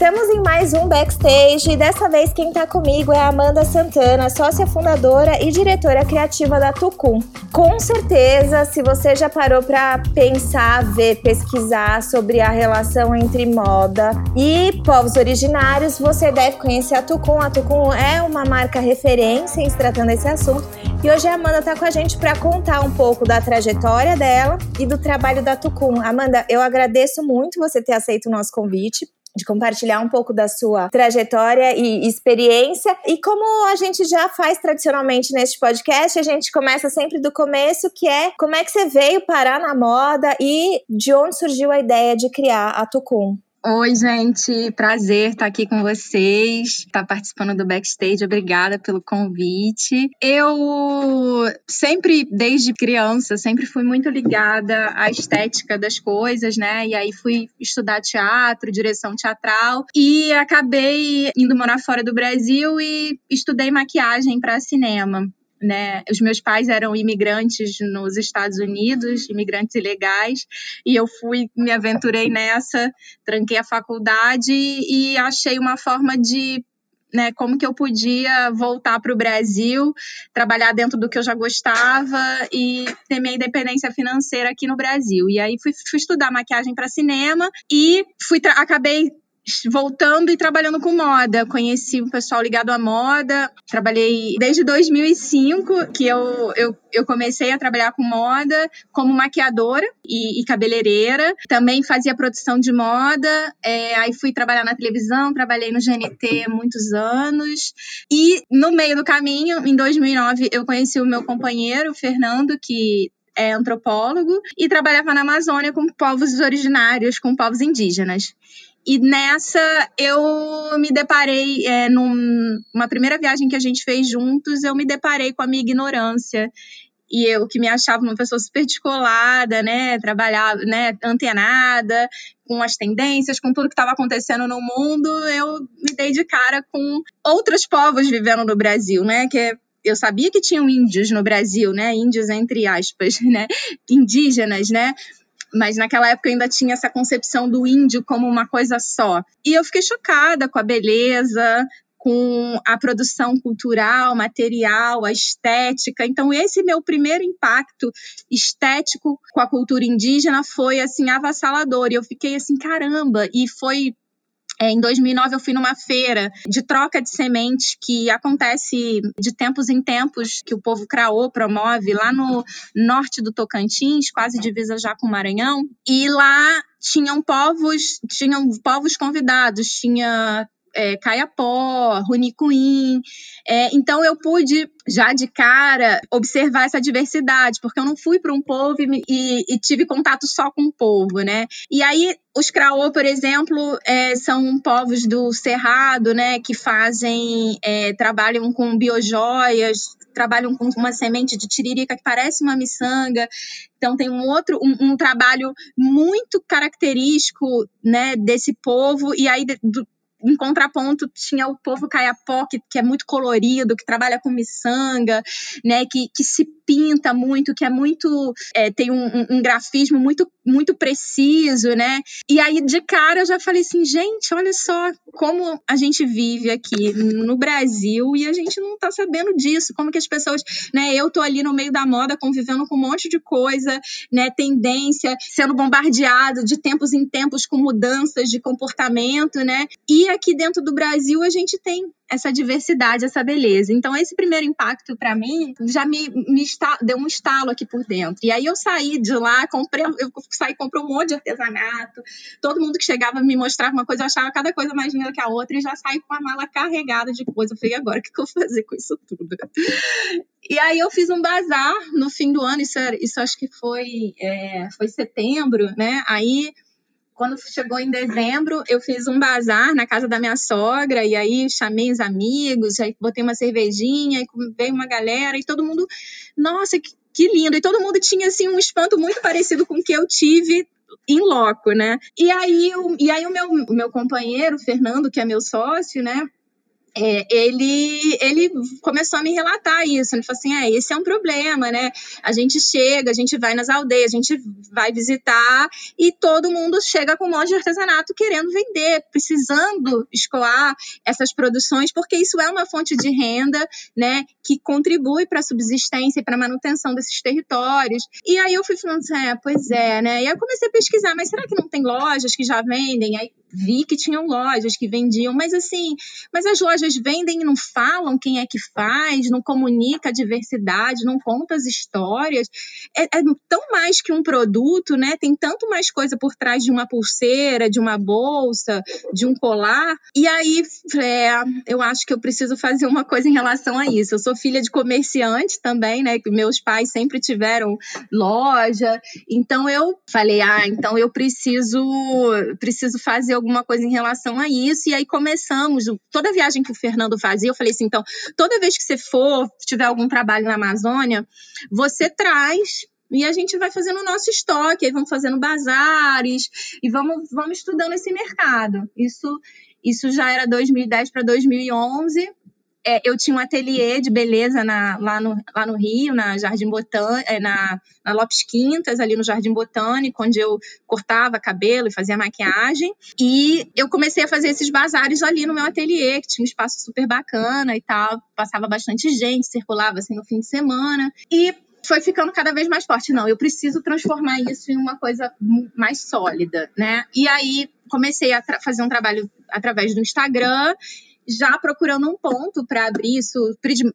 Estamos em mais um backstage e dessa vez quem está comigo é a Amanda Santana, sócia fundadora e diretora criativa da Tucum. Com certeza, se você já parou para pensar, ver, pesquisar sobre a relação entre moda e povos originários, você deve conhecer a Tucum. A Tucum é uma marca referência em se tratando desse assunto. E hoje a Amanda está com a gente para contar um pouco da trajetória dela e do trabalho da Tucum. Amanda, eu agradeço muito você ter aceito o nosso convite de compartilhar um pouco da sua trajetória e experiência. E como a gente já faz tradicionalmente neste podcast, a gente começa sempre do começo, que é como é que você veio parar na moda e de onde surgiu a ideia de criar a Tucum. Oi, gente, prazer estar aqui com vocês, estar participando do backstage. Obrigada pelo convite. Eu sempre, desde criança, sempre fui muito ligada à estética das coisas, né? E aí fui estudar teatro, direção teatral e acabei indo morar fora do Brasil e estudei maquiagem para cinema né? Os meus pais eram imigrantes nos Estados Unidos, imigrantes ilegais, e eu fui, me aventurei nessa, tranquei a faculdade e achei uma forma de né, como que eu podia voltar para o Brasil, trabalhar dentro do que eu já gostava e ter minha independência financeira aqui no Brasil. E aí fui, fui estudar maquiagem para cinema e fui acabei voltando e trabalhando com moda. Conheci um pessoal ligado à moda. Trabalhei desde 2005 que eu, eu, eu comecei a trabalhar com moda como maquiadora e, e cabeleireira. Também fazia produção de moda. É, aí fui trabalhar na televisão, trabalhei no GNT muitos anos. E no meio do caminho, em 2009, eu conheci o meu companheiro, o Fernando, que é antropólogo e trabalhava na Amazônia com povos originários, com povos indígenas. E nessa eu me deparei, é, numa primeira viagem que a gente fez juntos, eu me deparei com a minha ignorância. E eu que me achava uma pessoa super descolada, né, trabalhava, né, antenada, com as tendências, com tudo que estava acontecendo no mundo, eu me dei de cara com outros povos vivendo no Brasil, né, que eu sabia que tinham índios no Brasil, né? Índios entre aspas, né? Indígenas, né? Mas naquela época ainda tinha essa concepção do índio como uma coisa só. E eu fiquei chocada com a beleza, com a produção cultural, material, a estética. Então esse meu primeiro impacto estético com a cultura indígena foi assim avassalador. E eu fiquei assim, caramba, e foi é, em 2009 eu fui numa feira de troca de sementes que acontece de tempos em tempos, que o povo Craô promove lá no norte do Tocantins, quase divisa já com o Maranhão. E lá tinham povos, tinham povos convidados, tinha é, Caiapó, Runicuim. É, então eu pude já de cara observar essa diversidade, porque eu não fui para um povo e, e, e, tive contato só com o povo, né? E aí os Craô, por exemplo, é, são povos do Cerrado, né, que fazem, é, trabalham com biojoias, trabalham com uma semente de tiririca que parece uma miçanga. Então tem um outro, um, um trabalho muito característico, né, desse povo. E aí do, em contraponto, tinha o povo caiapó, que, que é muito colorido, que trabalha com miçanga, né, que, que se pinta muito, que é muito. É, tem um, um, grafismo muito, muito preciso, né? E aí, de cara, eu já falei assim, gente, olha só como a gente vive aqui no Brasil e a gente não tá sabendo disso. Como que as pessoas, né? Eu tô ali no meio da moda, convivendo com um monte de coisa, né? Tendência, sendo bombardeado de tempos em tempos com mudanças de comportamento, né? E aqui dentro do Brasil a gente tem essa diversidade, essa beleza. Então, esse primeiro impacto para mim já me, me está, deu um estalo aqui por dentro. E aí eu saí de lá, comprei, eu saí, comprei um monte de artesanato. Todo mundo que chegava me mostrava uma coisa, eu achava cada coisa mais linda que a outra e já saí com a mala carregada de coisa. Eu falei, agora o que, eu vou fazer com isso tudo? E aí eu fiz um bazar no fim do ano, isso, isso acho que foi, é, foi setembro, né? Aí quando chegou em dezembro, eu fiz um bazar na casa da minha sogra, e aí chamei os amigos, aí botei uma cervejinha, e veio uma galera, e todo mundo, nossa, que, que lindo. E todo mundo tinha, assim, um espanto muito parecido com o que eu tive em loco, né? E aí, o, e aí o, meu, o meu companheiro, Fernando, que é meu sócio, né? É, ele, ele começou a me relatar isso. Ele falou assim: é, esse é um problema, né? A gente chega, a gente vai nas aldeias, a gente vai visitar e todo mundo chega com um monte de artesanato querendo vender, precisando escoar essas produções, porque isso é uma fonte de renda, né? Que contribui para a subsistência e para a manutenção desses territórios. E aí eu fui falando assim: é, pois é, né? E aí eu comecei a pesquisar, mas será que não tem lojas que já vendem? Aí vi que tinham lojas que vendiam, mas assim, mas as lojas vendem e não falam quem é que faz, não comunica a diversidade, não conta as histórias. É, é, tão mais que um produto, né? Tem tanto mais coisa por trás de uma pulseira, de uma bolsa, de um colar. E aí, é, eu acho que eu preciso fazer uma coisa em relação a isso. Eu sou filha de comerciante também, né? Meus pais sempre tiveram loja. Então eu falei, ah, então eu preciso preciso fazer alguma coisa em relação a isso. E aí começamos, toda viagem que o Fernando fazia, eu falei assim: então, toda vez que você for, tiver algum trabalho na Amazônia, você traz e a gente vai fazendo o nosso estoque, aí vamos fazendo bazares e vamos, vamos estudando esse mercado. Isso, isso já era 2010 para 2011 é, eu tinha um ateliê de beleza na, lá, no, lá no Rio, na Jardim Botânico, é, na, na Lopes Quintas, ali no Jardim Botânico, onde eu cortava cabelo e fazia maquiagem. E eu comecei a fazer esses bazares ali no meu ateliê, que tinha um espaço super bacana e tal. Passava bastante gente, circulava assim no fim de semana. E foi ficando cada vez mais forte. Não, eu preciso transformar isso em uma coisa mais sólida, né? E aí comecei a fazer um trabalho através do Instagram já procurando um ponto para abrir isso,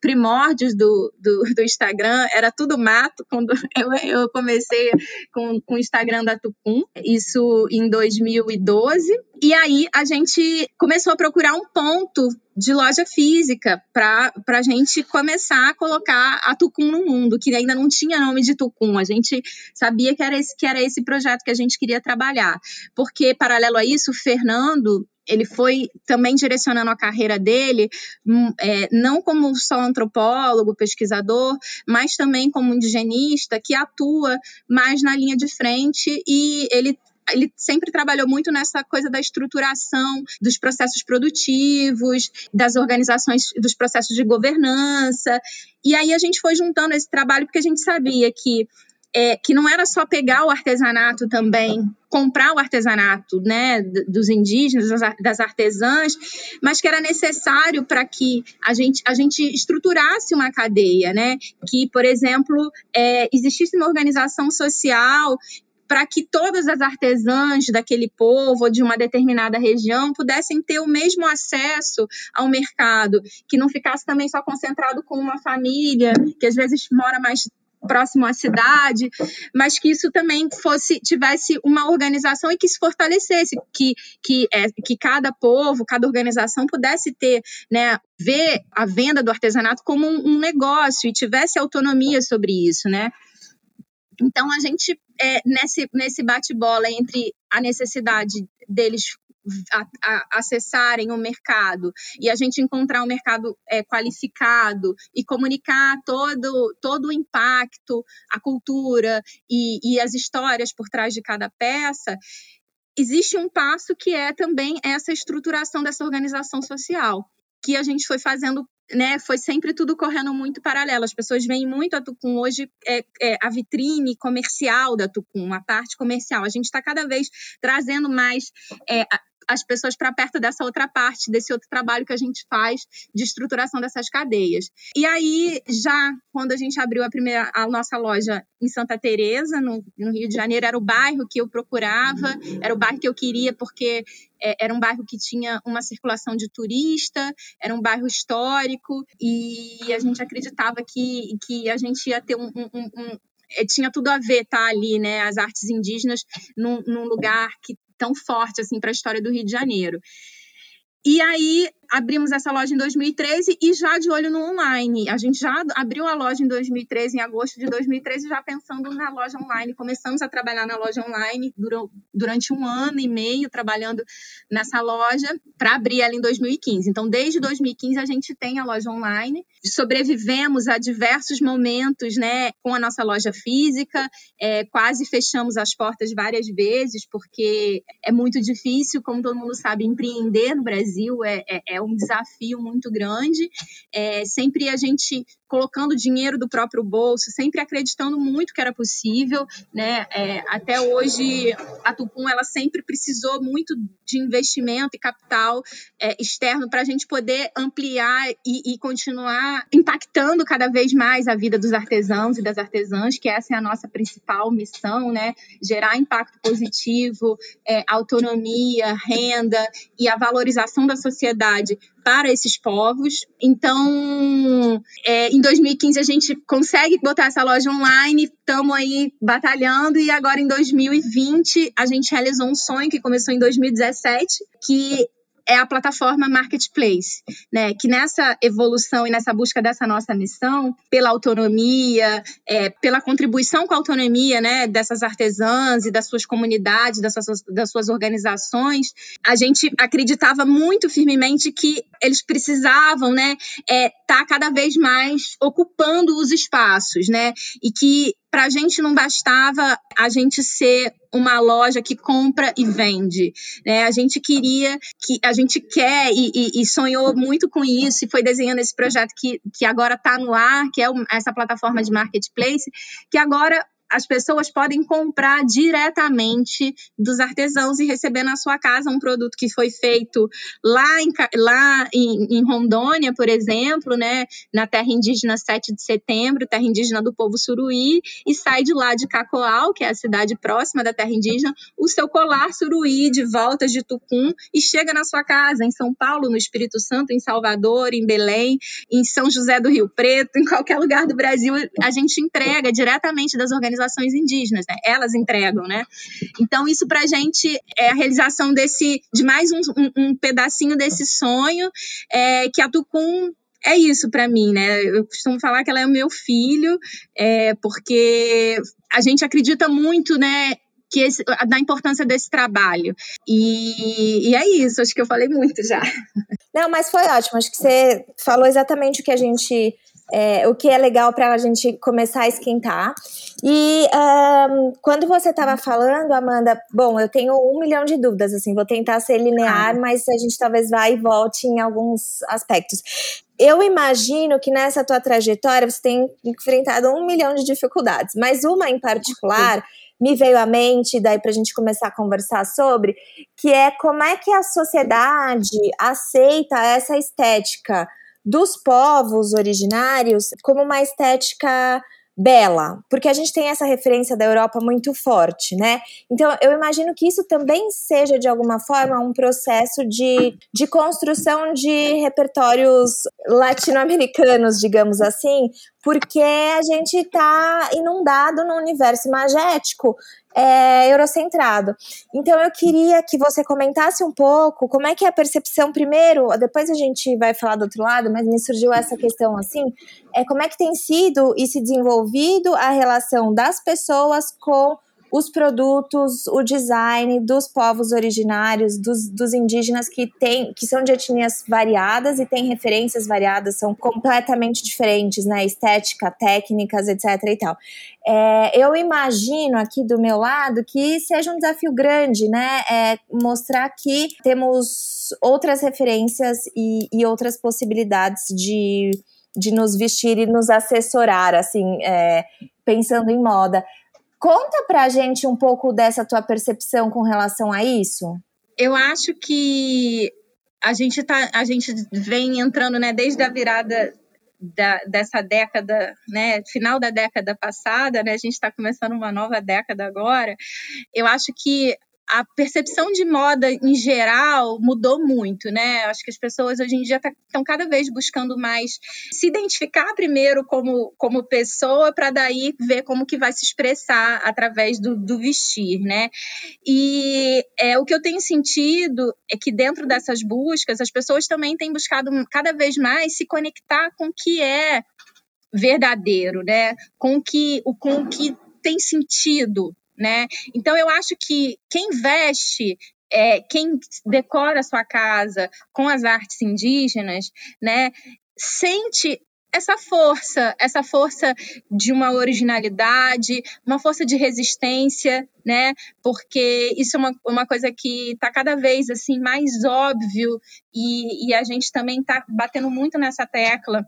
primórdios do, do, do, Instagram, era tudo mato quando eu, eu comecei com, com o Instagram da Tucum, isso em 2012. E aí a gente começou a procurar um ponto de loja física para a gente começar a colocar a Tucum no mundo, que ainda não tinha nome de Tucum. A gente sabia que era esse, que era esse projeto que a gente queria trabalhar. Porque, paralelo a isso, o Fernando ele foi também direcionando a carreira dele, hum, é, não como só antropólogo, pesquisador, mas também como indigenista, que atua mais na linha de frente e ele ele sempre trabalhou muito nessa coisa da estruturação dos processos produtivos, das organizações, dos processos de governança. E aí a gente foi juntando esse trabalho porque a gente sabia que é, que não era só pegar o artesanato também, comprar o artesanato né, dos indígenas, das artesãs, mas que era necessário para que a gente, a gente estruturasse uma cadeia, né? Que, por exemplo, é, existisse uma organização social para que todas as artesãs daquele povo ou de uma determinada região pudessem ter o mesmo acesso ao mercado, que não ficasse também só concentrado com uma família, que às vezes mora mais próximo à cidade, mas que isso também fosse tivesse uma organização e que se fortalecesse, que, que, é, que cada povo, cada organização pudesse ter, né, ver a venda do artesanato como um, um negócio e tivesse autonomia sobre isso, né? Então a gente é, nesse, nesse bate-bola entre a necessidade deles a, a, acessarem o mercado e a gente encontrar um mercado é, qualificado e comunicar todo, todo o impacto, a cultura e, e as histórias por trás de cada peça, existe um passo que é também essa estruturação dessa organização social que a gente foi fazendo né, foi sempre tudo correndo muito paralelo. As pessoas veem muito a Tucum hoje, é, é a vitrine comercial da Tucum, a parte comercial. A gente está cada vez trazendo mais é, as pessoas para perto dessa outra parte, desse outro trabalho que a gente faz de estruturação dessas cadeias. E aí, já quando a gente abriu a primeira a nossa loja em Santa Teresa, no, no Rio de Janeiro, era o bairro que eu procurava, era o bairro que eu queria porque é, era um bairro que tinha uma circulação de turista, era um bairro histórico e a gente acreditava que, que a gente ia ter um, um, um é, tinha tudo a ver tá, ali, né, as artes indígenas num, num lugar que tão forte assim para a história do Rio de Janeiro. E aí abrimos essa loja em 2013 e já de olho no online. A gente já abriu a loja em 2013, em agosto de 2013, já pensando na loja online. Começamos a trabalhar na loja online durante um ano e meio, trabalhando nessa loja, para abrir ela em 2015. Então, desde 2015, a gente tem a loja online. Sobrevivemos a diversos momentos né, com a nossa loja física, é, quase fechamos as portas várias vezes, porque é muito difícil, como todo mundo sabe, empreender no Brasil é, é, é um desafio muito grande. É, sempre a gente colocando dinheiro do próprio bolso, sempre acreditando muito que era possível, né? É, até hoje a Tupum ela sempre precisou muito de investimento e capital é, externo para a gente poder ampliar e, e, continuar impactando cada vez mais a vida dos artesãos e das artesãs, que essa é a nossa principal missão, né? Gerar impacto positivo, é, autonomia, renda e a valorização da sociedade para esses povos. Então, é, em 2015 a gente consegue botar essa loja online, estamos aí batalhando e agora em 2020 a gente realizou um sonho que começou em 2017, que é a plataforma Marketplace, né? Que nessa evolução e nessa busca dessa nossa missão, pela autonomia, é, pela contribuição com a autonomia, né? Dessas artesãs e das suas comunidades, das suas, das suas organizações, a gente acreditava muito firmemente que eles precisavam, né? É, tá cada vez mais ocupando os espaços, né? E que para a gente não bastava a gente ser uma loja que compra e vende. Né? A gente queria, que a gente quer e, e, e sonhou muito com isso e foi desenhando esse projeto que, que agora está no ar, que é essa plataforma de marketplace, que agora as pessoas podem comprar diretamente dos artesãos e receber na sua casa um produto que foi feito lá em, lá em, em Rondônia, por exemplo, né, na terra indígena 7 de setembro, terra indígena do povo suruí, e sai de lá de Cacoal, que é a cidade próxima da terra indígena, o seu colar suruí de voltas de Tucum e chega na sua casa, em São Paulo, no Espírito Santo, em Salvador, em Belém, em São José do Rio Preto, em qualquer lugar do Brasil, a gente entrega diretamente das organizações organizações indígenas, né? Elas entregam, né? Então, isso para a gente é a realização desse, de mais um, um, um pedacinho desse sonho é, que a Tucum é isso para mim, né? Eu costumo falar que ela é o meu filho, é, porque a gente acredita muito, né? Que esse, da importância desse trabalho. E, e é isso, acho que eu falei muito já. Não, mas foi ótimo. Acho que você falou exatamente o que a gente é, o que é legal para a gente começar a esquentar. E um, quando você estava falando, Amanda, bom, eu tenho um milhão de dúvidas, assim, vou tentar ser linear, ah. mas a gente talvez vá e volte em alguns aspectos. Eu imagino que nessa tua trajetória você tem enfrentado um milhão de dificuldades, mas uma em particular me veio à mente, daí para a gente começar a conversar sobre, que é como é que a sociedade aceita essa estética dos povos originários como uma estética bela, porque a gente tem essa referência da Europa muito forte, né? Então eu imagino que isso também seja de alguma forma um processo de, de construção de repertórios latino-americanos, digamos assim, porque a gente está inundado no universo imagético é, eurocentrado. Então eu queria que você comentasse um pouco como é que é a percepção primeiro, depois a gente vai falar do outro lado, mas me surgiu essa questão assim, é como é que tem sido e se desenvolvido a relação das pessoas com os produtos, o design dos povos originários, dos, dos indígenas que, tem, que são de etnias variadas e têm referências variadas, são completamente diferentes, né? Estética, técnicas, etc. e tal. É, eu imagino aqui do meu lado que seja um desafio grande, né? É mostrar que temos outras referências e, e outras possibilidades de, de nos vestir e nos assessorar, assim, é, pensando em moda. Conta pra gente um pouco dessa tua percepção com relação a isso. Eu acho que a gente tá, a gente vem entrando, né, desde a virada da, dessa década, né, final da década passada, né, a gente está começando uma nova década agora. Eu acho que a percepção de moda em geral mudou muito, né? Acho que as pessoas hoje em dia estão tá, cada vez buscando mais se identificar primeiro como, como pessoa para daí ver como que vai se expressar através do, do vestir, né? E é, o que eu tenho sentido é que dentro dessas buscas as pessoas também têm buscado cada vez mais se conectar com o que é verdadeiro, né? Com que, com o que tem sentido né? Então eu acho que quem veste é, quem decora a sua casa com as artes indígenas, né, sente essa força, essa força de uma originalidade, uma força de resistência, né? Porque isso é uma, uma coisa que está cada vez assim mais óbvio e, e a gente também está batendo muito nessa tecla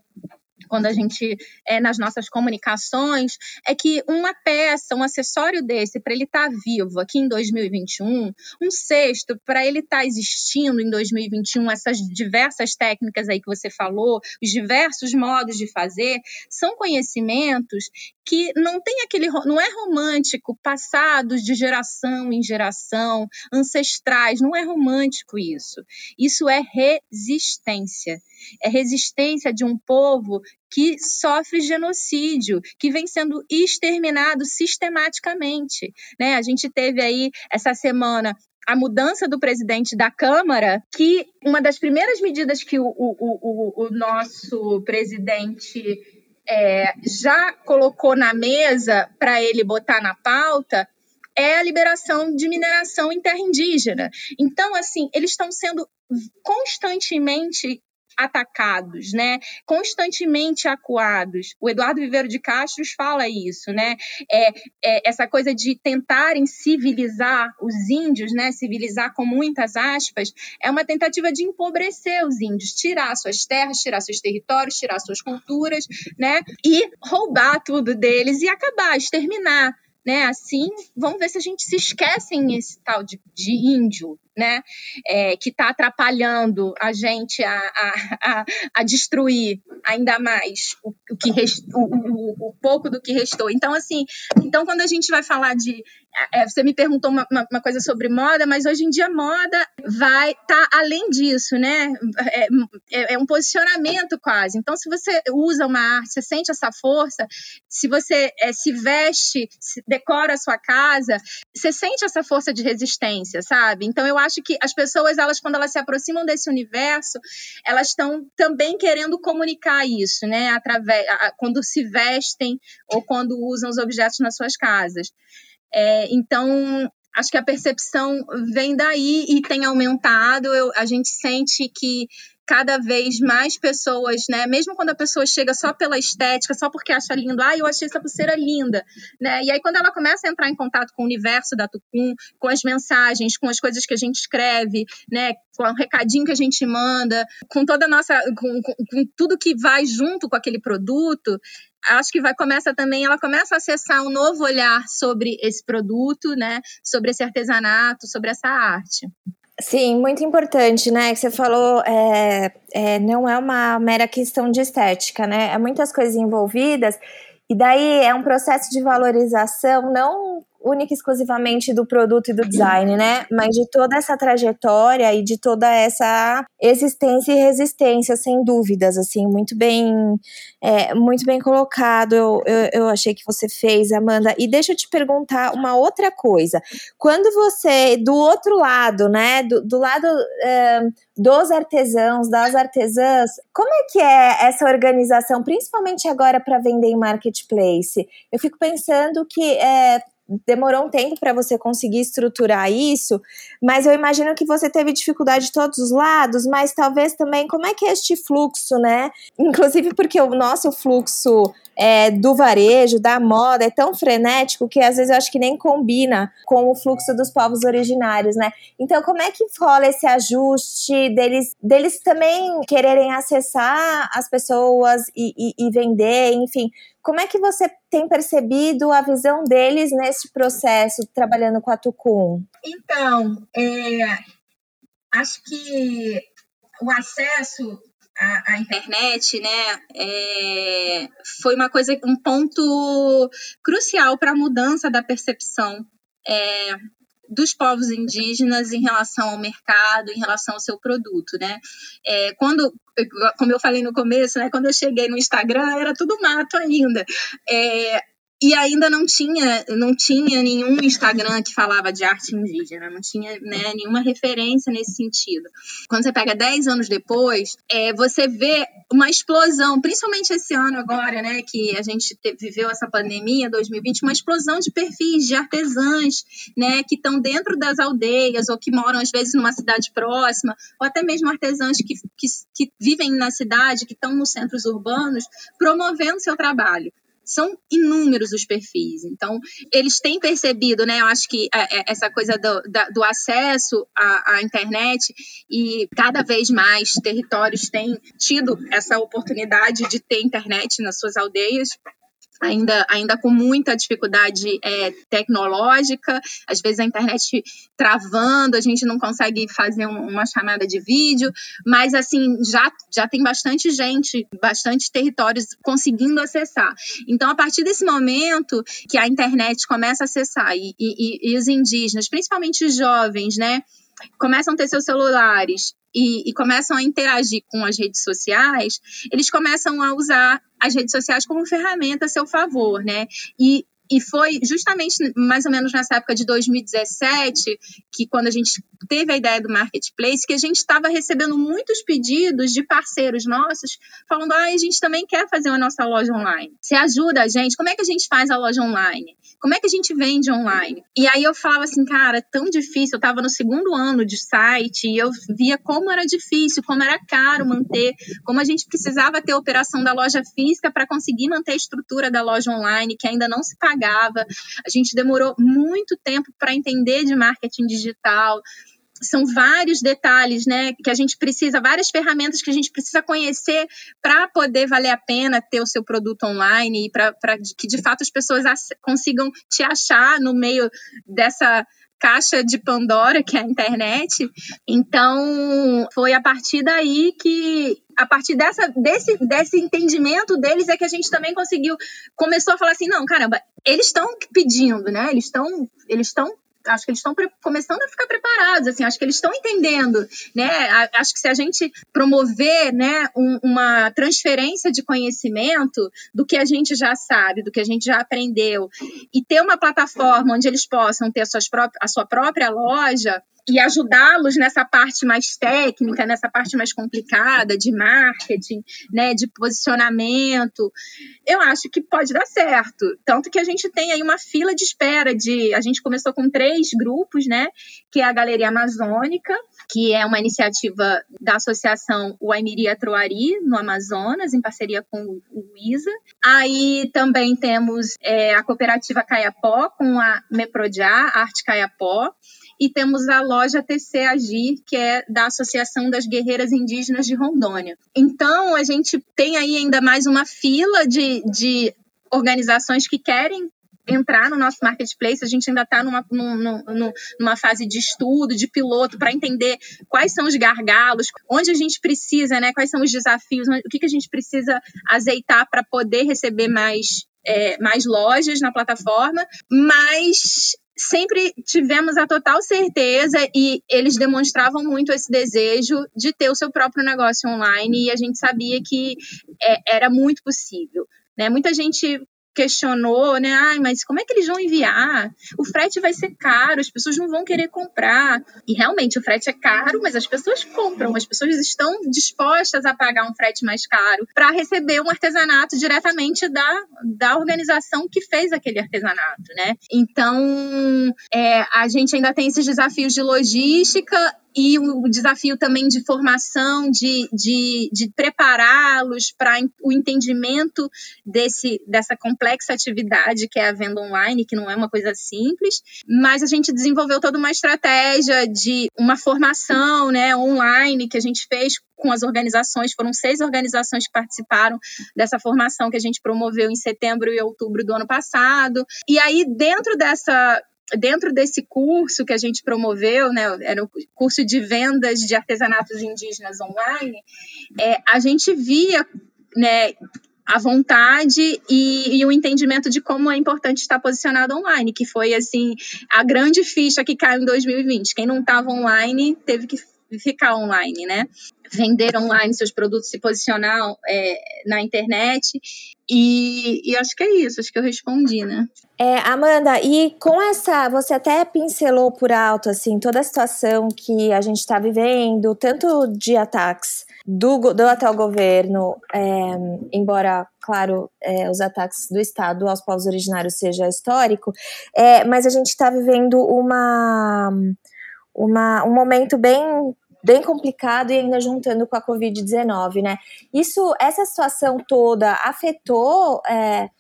quando a gente é nas nossas comunicações, é que uma peça, um acessório desse, para ele estar tá vivo aqui em 2021, um cesto, para ele estar tá existindo em 2021, essas diversas técnicas aí que você falou, os diversos modos de fazer, são conhecimentos que não tem aquele, não é romântico, passados de geração em geração, ancestrais, não é romântico isso. Isso é resistência. É resistência de um povo que sofre genocídio, que vem sendo exterminado sistematicamente. Né? A gente teve aí essa semana a mudança do presidente da Câmara, que uma das primeiras medidas que o, o, o, o nosso presidente é, já colocou na mesa para ele botar na pauta é a liberação de mineração em terra indígena. Então, assim, eles estão sendo constantemente atacados, né? Constantemente acuados. O Eduardo Viveiro de Castro fala isso, né? É, é, essa coisa de tentarem civilizar os índios, né? Civilizar com muitas aspas, é uma tentativa de empobrecer os índios, tirar suas terras, tirar seus territórios, tirar suas culturas, né? E roubar tudo deles e acabar, exterminar. Né? Assim, vamos ver se a gente se esquece nesse tal de, de índio, né, é, que está atrapalhando a gente a, a, a, a destruir ainda mais o, o que rest, o, o, o, pouco do que restou. Então, assim, então quando a gente vai falar de. É, você me perguntou uma, uma, uma, coisa sobre moda, mas hoje em dia moda vai estar tá além disso, né? É, é, é, um posicionamento quase. Então, se você usa uma arte, você sente essa força, se você é, se veste, se decora a sua casa, você sente essa força de resistência, sabe? Então, eu acho que as pessoas, elas, quando elas se aproximam desse universo, elas estão também querendo comunicar isso, né? Através, quando se vestem ou quando usam os objetos nas suas casas. É, então, acho que a percepção vem daí e tem aumentado. Eu, a gente sente que cada vez mais pessoas, né? Mesmo quando a pessoa chega só pela estética, só porque acha lindo, ah, eu achei essa pulseira linda, né? E aí quando ela começa a entrar em contato com o universo da Tucum, com as mensagens, com as coisas que a gente escreve, né? Com o recadinho que a gente manda, com toda a nossa, com, com, com tudo que vai junto com aquele produto, acho que vai começa também, ela começa a acessar um novo olhar sobre esse produto, né? Sobre esse artesanato, sobre essa arte. Sim, muito importante, né? Que você falou, é, é, não é uma mera questão de estética, né? É muitas coisas envolvidas, e daí é um processo de valorização, não única e exclusivamente do produto e do design, né? Mas de toda essa trajetória e de toda essa existência e resistência, sem dúvidas, assim, muito bem, é, muito bem colocado. Eu, eu, eu, achei que você fez, Amanda. E deixa eu te perguntar uma outra coisa. Quando você, do outro lado, né, do, do lado é, dos artesãos, das artesãs, como é que é essa organização, principalmente agora para vender em marketplace? Eu fico pensando que é, demorou um tempo para você conseguir estruturar isso, mas eu imagino que você teve dificuldade de todos os lados, mas talvez também como é que é este fluxo, né? Inclusive porque o nosso fluxo é, do varejo, da moda, é tão frenético que às vezes eu acho que nem combina com o fluxo dos povos originários, né? Então, como é que rola esse ajuste deles, deles também quererem acessar as pessoas e, e, e vender, enfim? Como é que você tem percebido a visão deles nesse processo, trabalhando com a Tucum? Então, é, acho que o acesso a, a internet, né, é, foi uma coisa, um ponto crucial para a mudança da percepção. É, dos povos indígenas em relação ao mercado, em relação ao seu produto, né? É, quando, como eu falei no começo, né, quando eu cheguei no Instagram, era tudo mato ainda. É, e ainda não tinha, não tinha nenhum Instagram que falava de arte indígena, não tinha né, nenhuma referência nesse sentido. Quando você pega 10 anos depois, é, você vê uma explosão, principalmente esse ano agora, né, que a gente te, viveu essa pandemia, 2020, uma explosão de perfis de artesãs, né, que estão dentro das aldeias ou que moram às vezes numa cidade próxima, ou até mesmo artesãs que, que, que vivem na cidade, que estão nos centros urbanos, promovendo seu trabalho são inúmeros os perfis. Então, eles têm percebido, né? Eu acho que é, é, essa coisa do, do acesso à, à, internet e cada vez mais territórios têm tido essa oportunidade de ter internet nas suas aldeias ainda, ainda com muita dificuldade é, tecnológica, às vezes a internet travando, a gente não consegue fazer um, uma chamada de vídeo, mas assim, já, já tem bastante gente, bastante territórios conseguindo acessar. Então, a partir desse momento que a internet começa a acessar e, e, e os indígenas, principalmente os jovens, né, começam a ter seus celulares e, e, começam a interagir com as redes sociais, eles começam a usar as redes sociais como ferramenta a seu favor, né? E e foi justamente mais ou menos nessa época de 2017, que quando a gente teve a ideia do marketplace, que a gente estava recebendo muitos pedidos de parceiros nossos, falando: ah, a gente também quer fazer a nossa loja online. Você ajuda a gente? Como é que a gente faz a loja online? Como é que a gente vende online? E aí eu falava assim, cara, tão difícil. Eu estava no segundo ano de site e eu via como era difícil, como era caro manter, como a gente precisava ter a operação da loja física para conseguir manter a estrutura da loja online, que ainda não se pagava. A gente demorou muito tempo para entender de marketing digital são vários detalhes, né, que a gente precisa, várias ferramentas que a gente precisa conhecer para poder valer a pena ter o seu produto online e para que de fato as pessoas consigam te achar no meio dessa caixa de Pandora que é a internet. Então, foi a partir daí que a partir dessa, desse, desse entendimento deles é que a gente também conseguiu começou a falar assim, não, caramba, eles estão pedindo, né? Eles estão eles estão acho que eles estão começando a ficar preparados, assim, acho que eles estão entendendo, né? Acho que se a gente promover, né, um, uma transferência de conhecimento do que a gente já sabe, do que a gente já aprendeu, e ter uma plataforma onde eles possam ter a, suas a sua própria loja, e ajudá-los nessa parte mais técnica, nessa parte mais complicada de marketing, né, de posicionamento, eu acho que pode dar certo. Tanto que a gente tem aí uma fila de espera de, a gente começou com três grupos, né, que é a Galeria Amazônica, que é uma iniciativa da Associação Waimiri Atroari, no Amazonas, em parceria com o ISA. Aí também temos é, a cooperativa Caiapó, com a Meprodiá, Arte Caiapó, e temos a loja TC Agir, que é da Associação das Guerreiras Indígenas de Rondônia. Então, a gente tem aí ainda mais uma fila de, de organizações que querem entrar no nosso marketplace, a gente ainda está numa, numa, numa, fase de estudo, de piloto, para entender quais são os gargalos, onde a gente precisa, né, quais são os desafios, o que, que a gente precisa azeitar para poder receber mais, é, mais lojas na plataforma, mas sempre tivemos a total certeza e eles demonstravam muito esse desejo de ter o seu próprio negócio online e a gente sabia que é, era muito possível. Né? Muita gente questionou, né? Ai, mas como é que eles vão enviar? O frete vai ser caro, as pessoas não vão querer comprar. E realmente o frete é caro, mas as pessoas compram, as pessoas estão dispostas a pagar um frete mais caro para receber um artesanato diretamente da, da organização que fez aquele artesanato, né? Então, é, a gente ainda tem esses desafios de logística e o desafio também de formação, de, de, de prepará-los para o entendimento desse, dessa complexa atividade que é a venda online, que não é uma coisa simples, mas a gente desenvolveu toda uma estratégia de uma formação né, online que a gente fez com as organizações, foram seis organizações que participaram dessa formação que a gente promoveu em setembro e outubro do ano passado. E aí, dentro dessa, dentro desse curso que a gente promoveu, né, era o curso de vendas de artesanatos indígenas online, é, a gente via né, a vontade e, e, o entendimento de como é importante estar posicionado online, que foi assim a grande ficha que caiu em 2020. Quem não estava online teve que ficar online, né? Vender online seus produtos, se posicionar é, na internet. E, e, acho que é isso, acho que eu respondi, né? É, Amanda, e com essa, você até pincelou por alto, assim, toda a situação que a gente está vivendo, tanto de ataques do, do atual governo, é, embora, claro, é, os ataques do Estado aos povos originários seja histórico, é, mas a gente está vivendo uma, uma, um momento bem bem complicado e ainda juntando com a Covid-19, né? Isso, essa situação toda afetou é,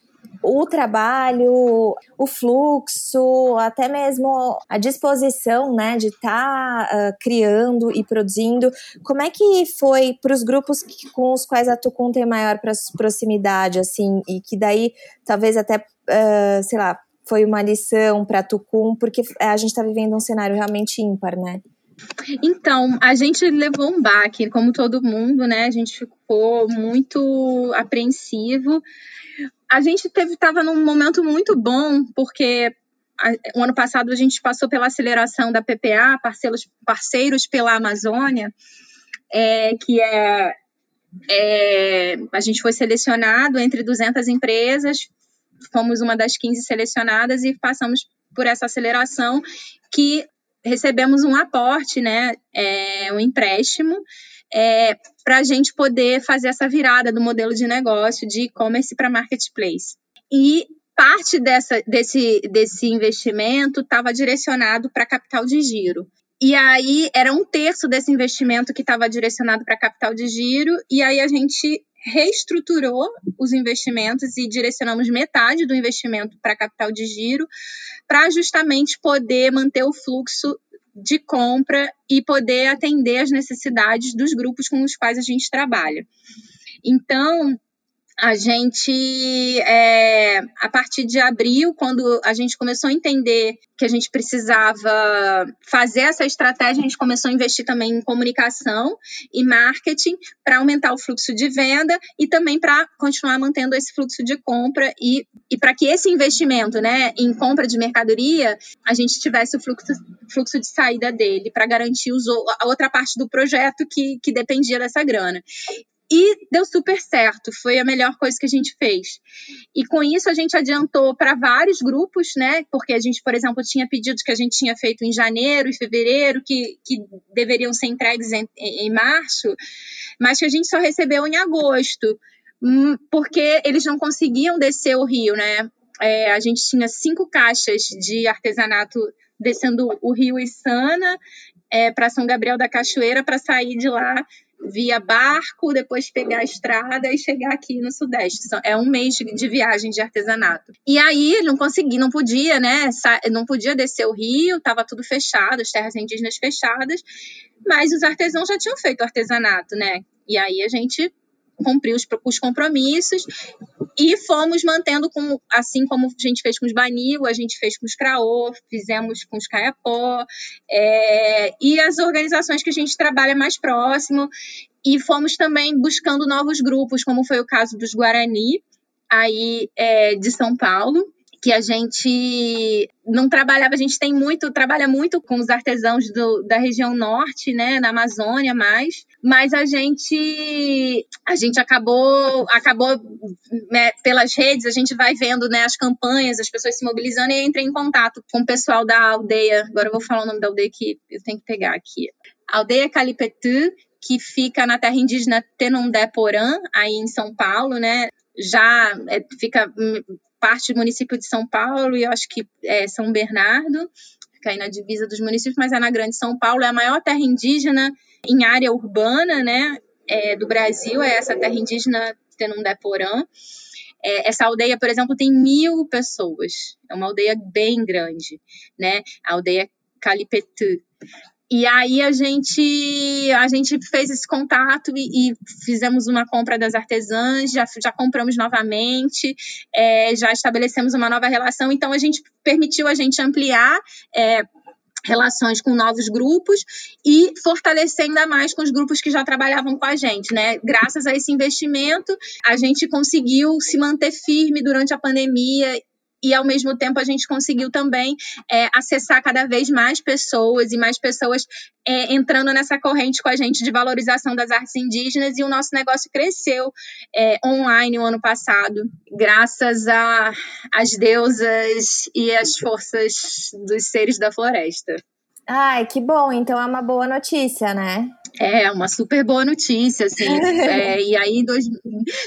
o trabalho, o fluxo, até mesmo a disposição, né, de estar tá, uh, criando e produzindo. Como é que foi para os grupos que, com os quais a Tucum tem maior proximidade, assim, e que daí talvez até, uh, sei lá, foi uma lição para Tucum, porque a gente está vivendo um cenário realmente ímpar, né? Então, a gente levou um baque, como todo mundo, né? A gente ficou muito apreensivo. A gente teve estava num momento muito bom, porque o ano passado a gente passou pela aceleração da PPA, parceiros, parceiros pela Amazônia, é, que é, é, a gente foi selecionado entre 200 empresas, fomos uma das 15 selecionadas e passamos por essa aceleração que recebemos um aporte, né, é, um empréstimo, é, para a gente poder fazer essa virada do modelo de negócio de e-commerce para marketplace. E parte dessa, desse, desse investimento estava direcionado para capital de giro. E aí era um terço desse investimento que estava direcionado para capital de giro, e aí a gente reestruturou os investimentos e direcionamos metade do investimento para capital de giro, para justamente poder manter o fluxo de compra e poder atender as necessidades dos grupos com os quais a gente trabalha. Então, a gente, é, a partir de abril, quando a gente começou a entender que a gente precisava fazer essa estratégia, a gente começou a investir também em comunicação e marketing para aumentar o fluxo de venda e também para continuar mantendo esse fluxo de compra e, e para que esse investimento né, em compra de mercadoria, a gente tivesse o fluxo, fluxo de saída dele para garantir os, a outra parte do projeto que, que dependia dessa grana. E deu super certo, foi a melhor coisa que a gente fez. E com isso a gente adiantou para vários grupos, né? Porque a gente, por exemplo, tinha pedidos que a gente tinha feito em janeiro e fevereiro, que, que deveriam ser entregues em, em março, mas que a gente só recebeu em agosto, hum, porque eles não conseguiam descer o rio, né? É, a gente tinha cinco caixas de artesanato descendo o rio Içana é, para São Gabriel da Cachoeira para sair de lá via barco, depois pegar a estrada e chegar aqui no Sudeste. É um mês de viagem de artesanato. E aí não consegui, não podia, né? Não podia descer o rio, estava tudo fechado, as terras indígenas fechadas, mas os artesãos já tinham feito artesanato, né? E aí a gente cumprir os, os compromissos e fomos mantendo, com, assim como a gente fez com os Banil, a gente fez com os Craô, fizemos com os Caiapó, é, e as organizações que a gente trabalha mais próximo, e fomos também buscando novos grupos, como foi o caso dos Guarani, aí é, de São Paulo, que a gente não trabalhava, a gente tem muito, trabalha muito com os artesãos do, da região norte, né, na Amazônia mais, mas a gente a gente acabou acabou né, pelas redes, a gente vai vendo, né, as campanhas, as pessoas se mobilizando e entra em contato com o pessoal da aldeia. Agora eu vou falar o nome da aldeia que eu tenho que pegar aqui. Aldeia Calipetu, que fica na terra indígena Tenundé Porã, aí em São Paulo, né? Já é, fica parte do município de São Paulo e eu acho que é São Bernardo, fica aí na divisa dos municípios, mas é na Grande São Paulo, é a maior terra indígena em área urbana, né, é, do Brasil, é essa terra indígena Tenundeporã. É, essa aldeia, por exemplo, tem mil pessoas, é uma aldeia bem grande, né, a aldeia Calipetu. E aí a gente a gente fez esse contato e, e fizemos uma compra das artesãs, já, já compramos novamente, é, já estabelecemos uma nova relação. Então a gente permitiu a gente ampliar é, relações com novos grupos e fortalecer ainda mais com os grupos que já trabalhavam com a gente, né? Graças a esse investimento, a gente conseguiu se manter firme durante a pandemia e ao mesmo tempo a gente conseguiu também é, acessar cada vez mais pessoas e mais pessoas é, entrando nessa corrente com a gente de valorização das artes indígenas e o nosso negócio cresceu é, online o ano passado, graças às deusas e às forças dos seres da floresta. Ai, que bom, então é uma boa notícia, né? É, uma super boa notícia, assim. é, e aí, dois,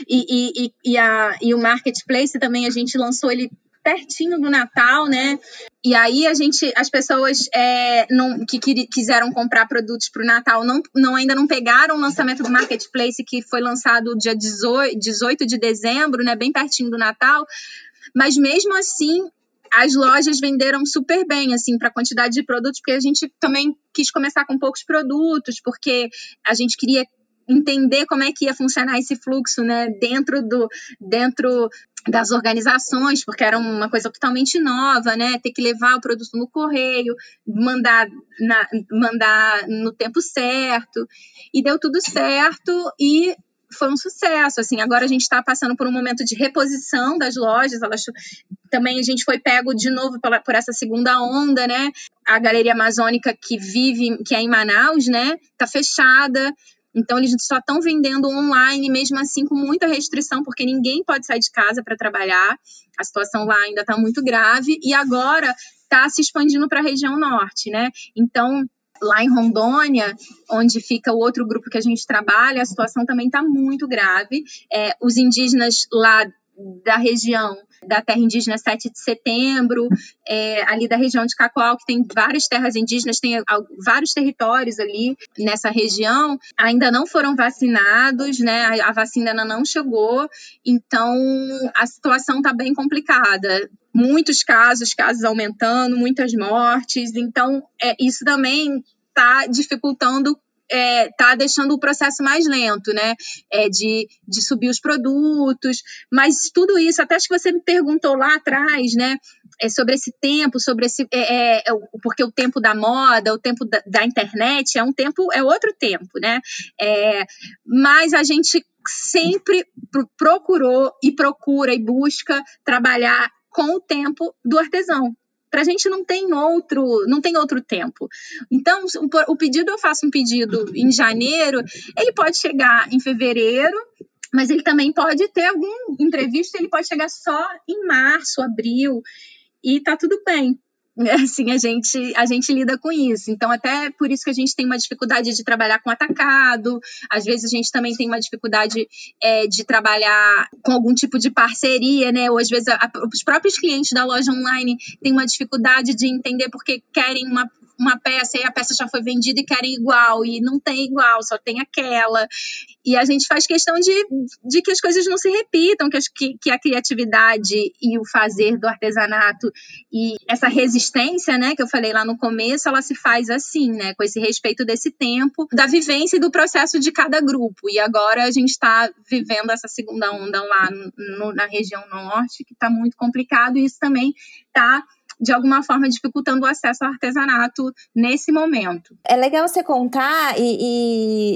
e, e, e, a, e o Marketplace também, a gente lançou ele pertinho do Natal, né? E aí a gente, as pessoas é, não, que quiseram comprar produtos para o Natal não, não, ainda não pegaram o lançamento do Marketplace, que foi lançado dia 18, 18 de dezembro, né? Bem pertinho do Natal. Mas mesmo assim, as lojas venderam super bem, assim, para a quantidade de produtos, porque a gente também quis começar com poucos produtos, porque a gente queria entender como é que ia funcionar esse fluxo, né, dentro do dentro das organizações, porque era uma coisa totalmente nova, né? Ter que levar o produto no correio, mandar, na, mandar no tempo certo, e deu tudo certo e foi um sucesso. Assim, agora a gente está passando por um momento de reposição das lojas. Elas, também a gente foi pego de novo por, por essa segunda onda, né? A Galeria Amazônica que vive, que é em Manaus, né? Tá fechada. Então, eles só estão vendendo online, mesmo assim, com muita restrição, porque ninguém pode sair de casa para trabalhar. A situação lá ainda está muito grave. E agora está se expandindo para a região norte, né? Então, lá em Rondônia, onde fica o outro grupo que a gente trabalha, a situação também está muito grave. É, os indígenas lá da região da terra indígena 7 de setembro, é, ali da região de Cacoal, que tem várias terras indígenas, tem vários territórios ali nessa região, ainda não foram vacinados, né? A, vacina ainda não chegou, então a situação está bem complicada muitos casos, casos aumentando, muitas mortes. Então, é, isso também está dificultando é, tá deixando o processo mais lento, né? É, de, de subir os produtos, mas tudo isso, até acho que você me perguntou lá atrás, né? É sobre esse tempo, sobre esse. É, é, é porque o tempo da moda, o tempo da, da, internet é um tempo, é outro tempo, né? É, mas a gente sempre procurou e procura e busca trabalhar com o tempo do artesão, para a gente não tem outro, não tem outro tempo. Então, o pedido eu faço um pedido em janeiro, ele pode chegar em fevereiro, mas ele também pode ter algum imprevisto, ele pode chegar só em março, abril, e tá tudo bem. assim, a gente, a gente lida com isso. Então, até por isso que a gente tem uma dificuldade de trabalhar com atacado, às vezes a gente também tem uma dificuldade é, de trabalhar com algum tipo de parceria, né? Ou às vezes a, os próprios clientes da loja online têm uma dificuldade de entender porque querem uma uma peça e a peça já foi vendida e querem igual, e não tem igual, só tem aquela. E a gente faz questão de, de que as coisas não se repitam, que, que, que a criatividade e o fazer do artesanato e essa resistência, né, que eu falei lá no começo, ela se faz assim, né, com esse respeito desse tempo, da vivência e do processo de cada grupo. E agora a gente está vivendo essa segunda onda lá no, na região norte, que está muito complicado, e isso também está de alguma forma dificultando o acesso ao artesanato nesse momento. É legal você contar e,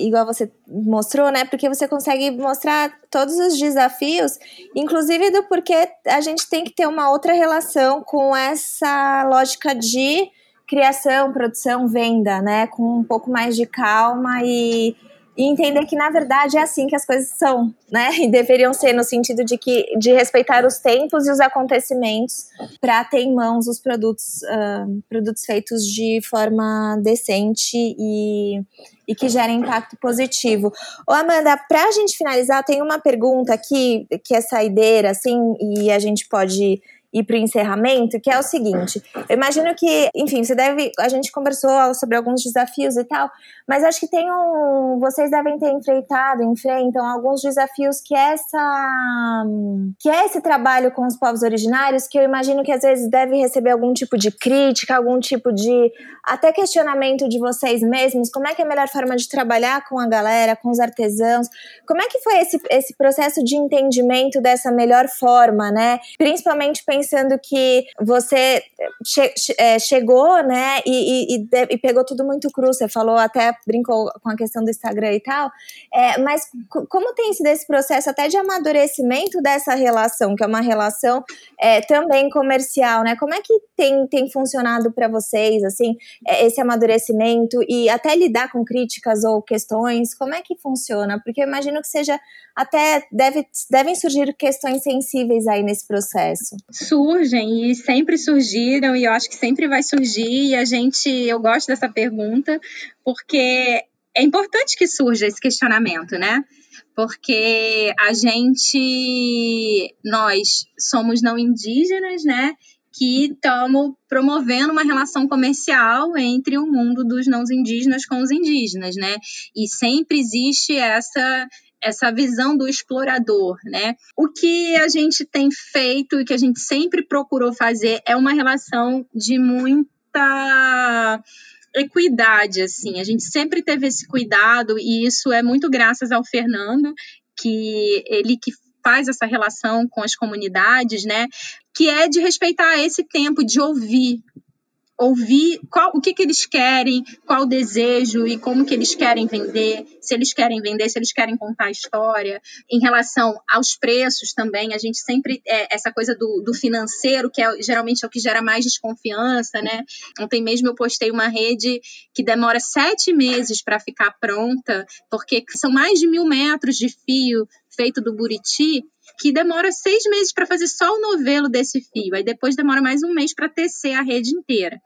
e, igual você mostrou, né? Porque você consegue mostrar todos os desafios, inclusive do porquê a gente tem que ter uma outra relação com essa lógica de criação, produção, venda, né? Com um pouco mais de calma e e entender que na verdade é assim que as coisas são, né? E deveriam ser no sentido de que de respeitar os tempos e os acontecimentos para ter em mãos os produtos uh, produtos feitos de forma decente e, e que gerem impacto positivo. Ô Amanda, para a gente finalizar, tem uma pergunta aqui que é saideira, assim, e a gente pode ir para o encerramento, que é o seguinte: eu imagino que, enfim, você deve. A gente conversou sobre alguns desafios e tal, mas acho que tem um. Vocês devem ter enfrentado, enfrentam alguns desafios que essa. que é esse trabalho com os povos originários, que eu imagino que às vezes deve receber algum tipo de crítica, algum tipo de. até questionamento de vocês mesmos. Como é que é a melhor forma de trabalhar com a galera, com os artesãos? Como é que foi esse, esse processo de entendimento dessa melhor forma, né? Principalmente pensando pensando que você che é, chegou, né, e, e, e, pegou tudo muito cru. Você falou, até brincou com a questão do Instagram e tal. É, mas como tem sido esse processo até de amadurecimento dessa relação, que é uma relação é, também comercial, né? Como é que tem, tem funcionado para vocês, assim, é, esse amadurecimento e até lidar com críticas ou questões? Como é que funciona? Porque eu imagino que seja até deve, devem surgir questões sensíveis aí nesse processo. Surgem e sempre surgiram e eu acho que sempre vai surgir e a gente, eu gosto dessa pergunta porque é importante que surja esse questionamento, né? Porque a gente, nós somos não indígenas, né? que estamos promovendo uma relação comercial entre o mundo dos não indígenas com os indígenas, né? E sempre existe essa essa visão do explorador, né? O que a gente tem feito e que a gente sempre procurou fazer é uma relação de muita equidade, assim. A gente sempre teve esse cuidado e isso é muito graças ao Fernando, que ele que faz essa relação com as comunidades, né? Que é de respeitar esse tempo de ouvir ouvir qual, o que, que eles querem, qual o desejo e como que eles querem vender, se eles querem vender, se eles querem contar a história. Em relação aos preços também, a gente sempre, é, essa coisa do, do financeiro, que é, geralmente é o que gera mais desconfiança, né? Ontem mesmo eu postei uma rede que demora sete meses para ficar pronta, porque são mais de mil metros de fio feito do Buriti, que demora seis meses para fazer só o novelo desse fio, aí depois demora mais um mês para tecer a rede inteira.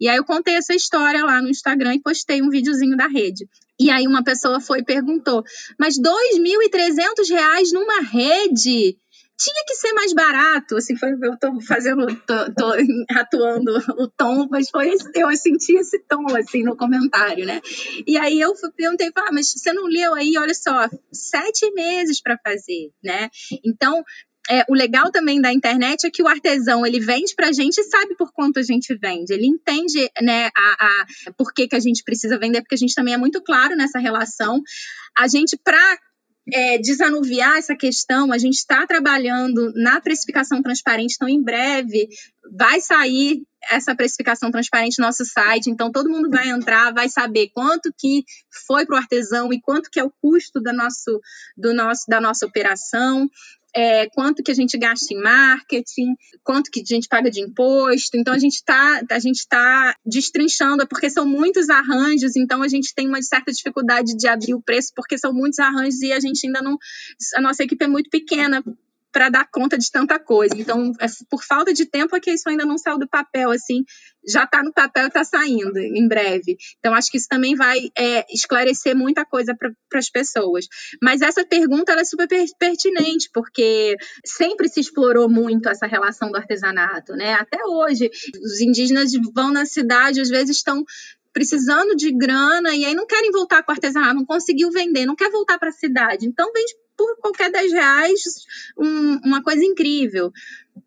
E aí eu contei essa história lá no Instagram e postei um videozinho da rede. E aí uma pessoa foi e perguntou: "Mas R$ 2.300 numa rede? Tinha que ser mais barato, assim, foi, eu tô fazendo, tô, tô atuando o tom, mas foi, eu senti esse tom, assim, no comentário, né, e aí eu perguntei, ah, mas você não leu aí, olha só, sete meses para fazer, né, então, é, o legal também da internet é que o artesão ele vende para a gente e sabe por quanto a gente vende. Ele entende né, a, a, por que, que a gente precisa vender, porque a gente também é muito claro nessa relação. A gente, para é, desanuviar essa questão, a gente está trabalhando na precificação transparente, então em breve vai sair essa precificação transparente no nosso site, então todo mundo vai entrar, vai saber quanto que foi para o artesão e quanto que é o custo do nosso, do nosso, da nossa operação é, quanto que a gente gasta em marketing, quanto que a gente paga de imposto. Então a gente está a gente está destrinchando, porque são muitos arranjos, então a gente tem uma certa dificuldade de abrir o preço, porque são muitos arranjos e a gente ainda não. A nossa equipe é muito pequena para dar conta de tanta coisa. Então, é, por falta de tempo, é que isso ainda não saiu do papel, assim, já está no papel e está saindo em breve. Então, acho que isso também vai é, esclarecer muita coisa para as pessoas. Mas essa pergunta é super pertinente, porque sempre se explorou muito essa relação do artesanato, né? Até hoje, os indígenas vão na cidade, às vezes estão precisando de grana e aí não querem voltar com o artesanato, não conseguiu vender, não quer voltar para a cidade. Então vende por qualquer 10 reais um, uma coisa incrível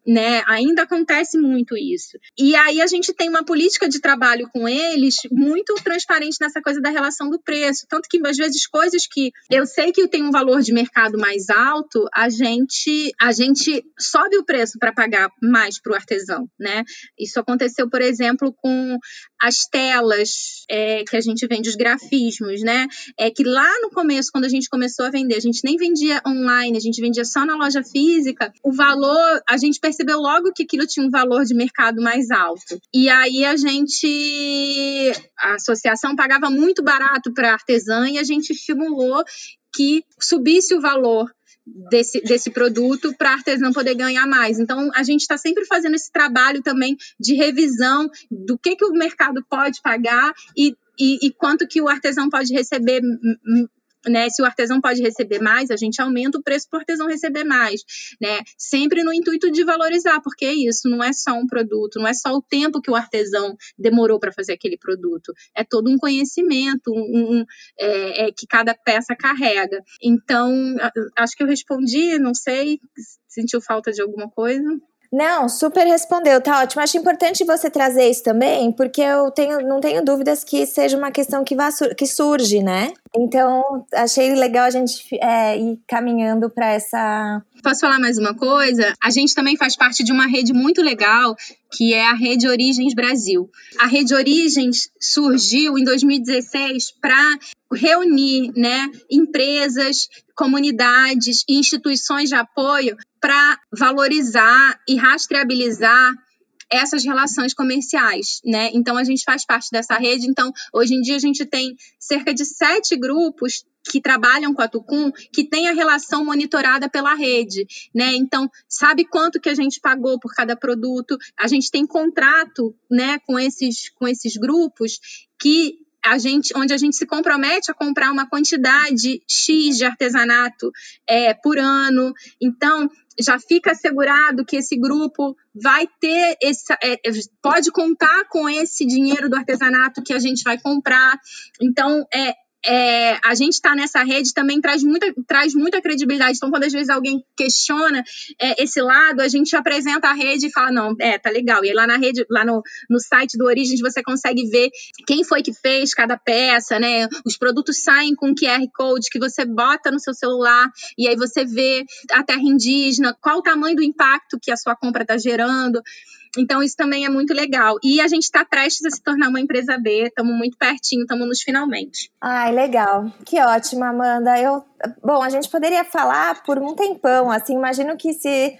né? Ainda acontece muito isso. E aí a gente tem uma política de trabalho com eles muito transparente nessa coisa da relação do preço, tanto que às vezes coisas que eu sei que tem um valor de mercado mais alto, a gente a gente sobe o preço para pagar mais para o artesão, né? Isso aconteceu, por exemplo, com as telas é, que a gente vende, os grafismos, né? É que lá no começo, quando a gente começou a vender, a gente nem vendia online, a gente vendia só na loja física. O valor a gente gente percebeu logo que aquilo tinha um valor de mercado mais alto. E aí a gente, a associação pagava muito barato para artesã e a gente estimulou que subisse o valor desse, desse produto para artesã poder ganhar mais. Então, a gente está sempre fazendo esse trabalho também de revisão do que, que o mercado pode pagar e, e, e quanto que o artesão pode receber né? Se o artesão pode receber mais, a gente aumenta o preço para o artesão receber mais, né? Sempre no intuito de valorizar, porque é isso, não é só um produto, não é só o tempo que o artesão demorou para fazer aquele produto, é todo um conhecimento, um, um é, é, que cada peça carrega. Então, acho que eu respondi, não sei, sentiu falta de alguma coisa? Não, super respondeu, tá ótimo. Acho importante você trazer isso também, porque eu tenho, não tenho dúvidas que seja uma questão que, vá, que surge, né? Então, achei legal a gente é, ir caminhando para essa. Posso falar mais uma coisa? A gente também faz parte de uma rede muito legal, que é a Rede Origens Brasil. A Rede Origens surgiu em 2016 para reunir né, empresas, comunidades e instituições de apoio para valorizar e rastreabilizar essas relações comerciais, né? Então a gente faz parte dessa rede. Então hoje em dia a gente tem cerca de sete grupos que trabalham com a Tucum que tem a relação monitorada pela rede, né? Então sabe quanto que a gente pagou por cada produto? A gente tem contrato, né, com esses com esses grupos que a gente, onde a gente se compromete a comprar uma quantidade X de artesanato é, por ano. Então, já fica assegurado que esse grupo vai ter esse, é, pode contar com esse dinheiro do artesanato que a gente vai comprar. Então, é, é, a gente está nessa rede também traz muita, traz muita credibilidade. Então, quando às vezes alguém questiona é, esse lado, a gente apresenta a rede e fala: não, é, tá legal. E aí, lá na rede, lá no, no site do Origens, você consegue ver quem foi que fez cada peça, né? Os produtos saem com QR Code que você bota no seu celular e aí você vê a terra indígena, qual o tamanho do impacto que a sua compra está gerando. Então, isso também é muito legal. E a gente está prestes a se tornar uma empresa B, estamos muito pertinho, estamos nos finalmente. Ai, legal. Que ótimo, Amanda. Eu, bom, a gente poderia falar por um tempão, assim, imagino que se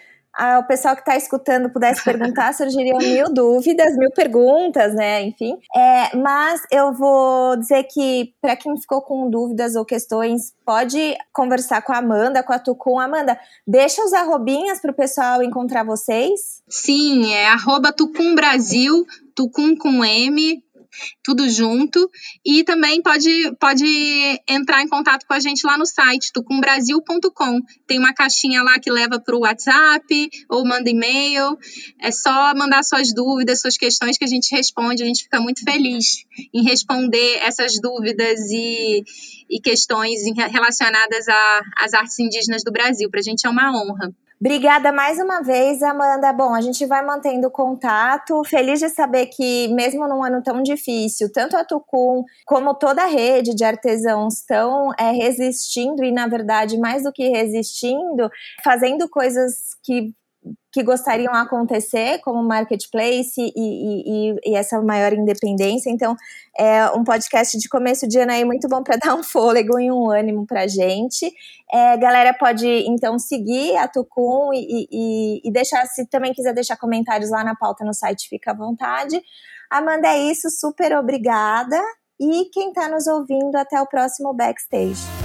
o pessoal que está escutando pudesse perguntar, surgiriam mil dúvidas, mil perguntas, né? Enfim. É, mas eu vou dizer que, para quem ficou com dúvidas ou questões, pode conversar com a Amanda, com a Tucum. Amanda, deixa os arrobinhas para o pessoal encontrar vocês. Sim, é arroba Tucum Brasil, Tucum com M, tudo junto. E também pode, pode entrar em contato com a gente lá no site tucumbrasil.com. Tem uma caixinha lá que leva para o WhatsApp ou manda e-mail. É só mandar suas dúvidas, suas questões que a gente responde. A gente fica muito feliz em responder essas dúvidas e, e questões relacionadas às artes indígenas do Brasil. Para a gente é uma honra. Obrigada mais uma vez, Amanda. Bom, a gente vai mantendo contato. Feliz de saber que, mesmo num ano tão difícil, tanto a Tucum como toda a rede de artesãos estão é, resistindo e, na verdade, mais do que resistindo, fazendo coisas que que gostariam acontecer, como marketplace e, e, e, essa maior independência. Então, é um podcast de começo de ano aí muito bom para dar um fôlego e um ânimo para gente. É, galera pode então seguir a Tucum e, e, e deixar, se também quiser deixar comentários lá na pauta no site, fica à vontade. Amanda, é isso, super obrigada. E quem está nos ouvindo, até o próximo backstage.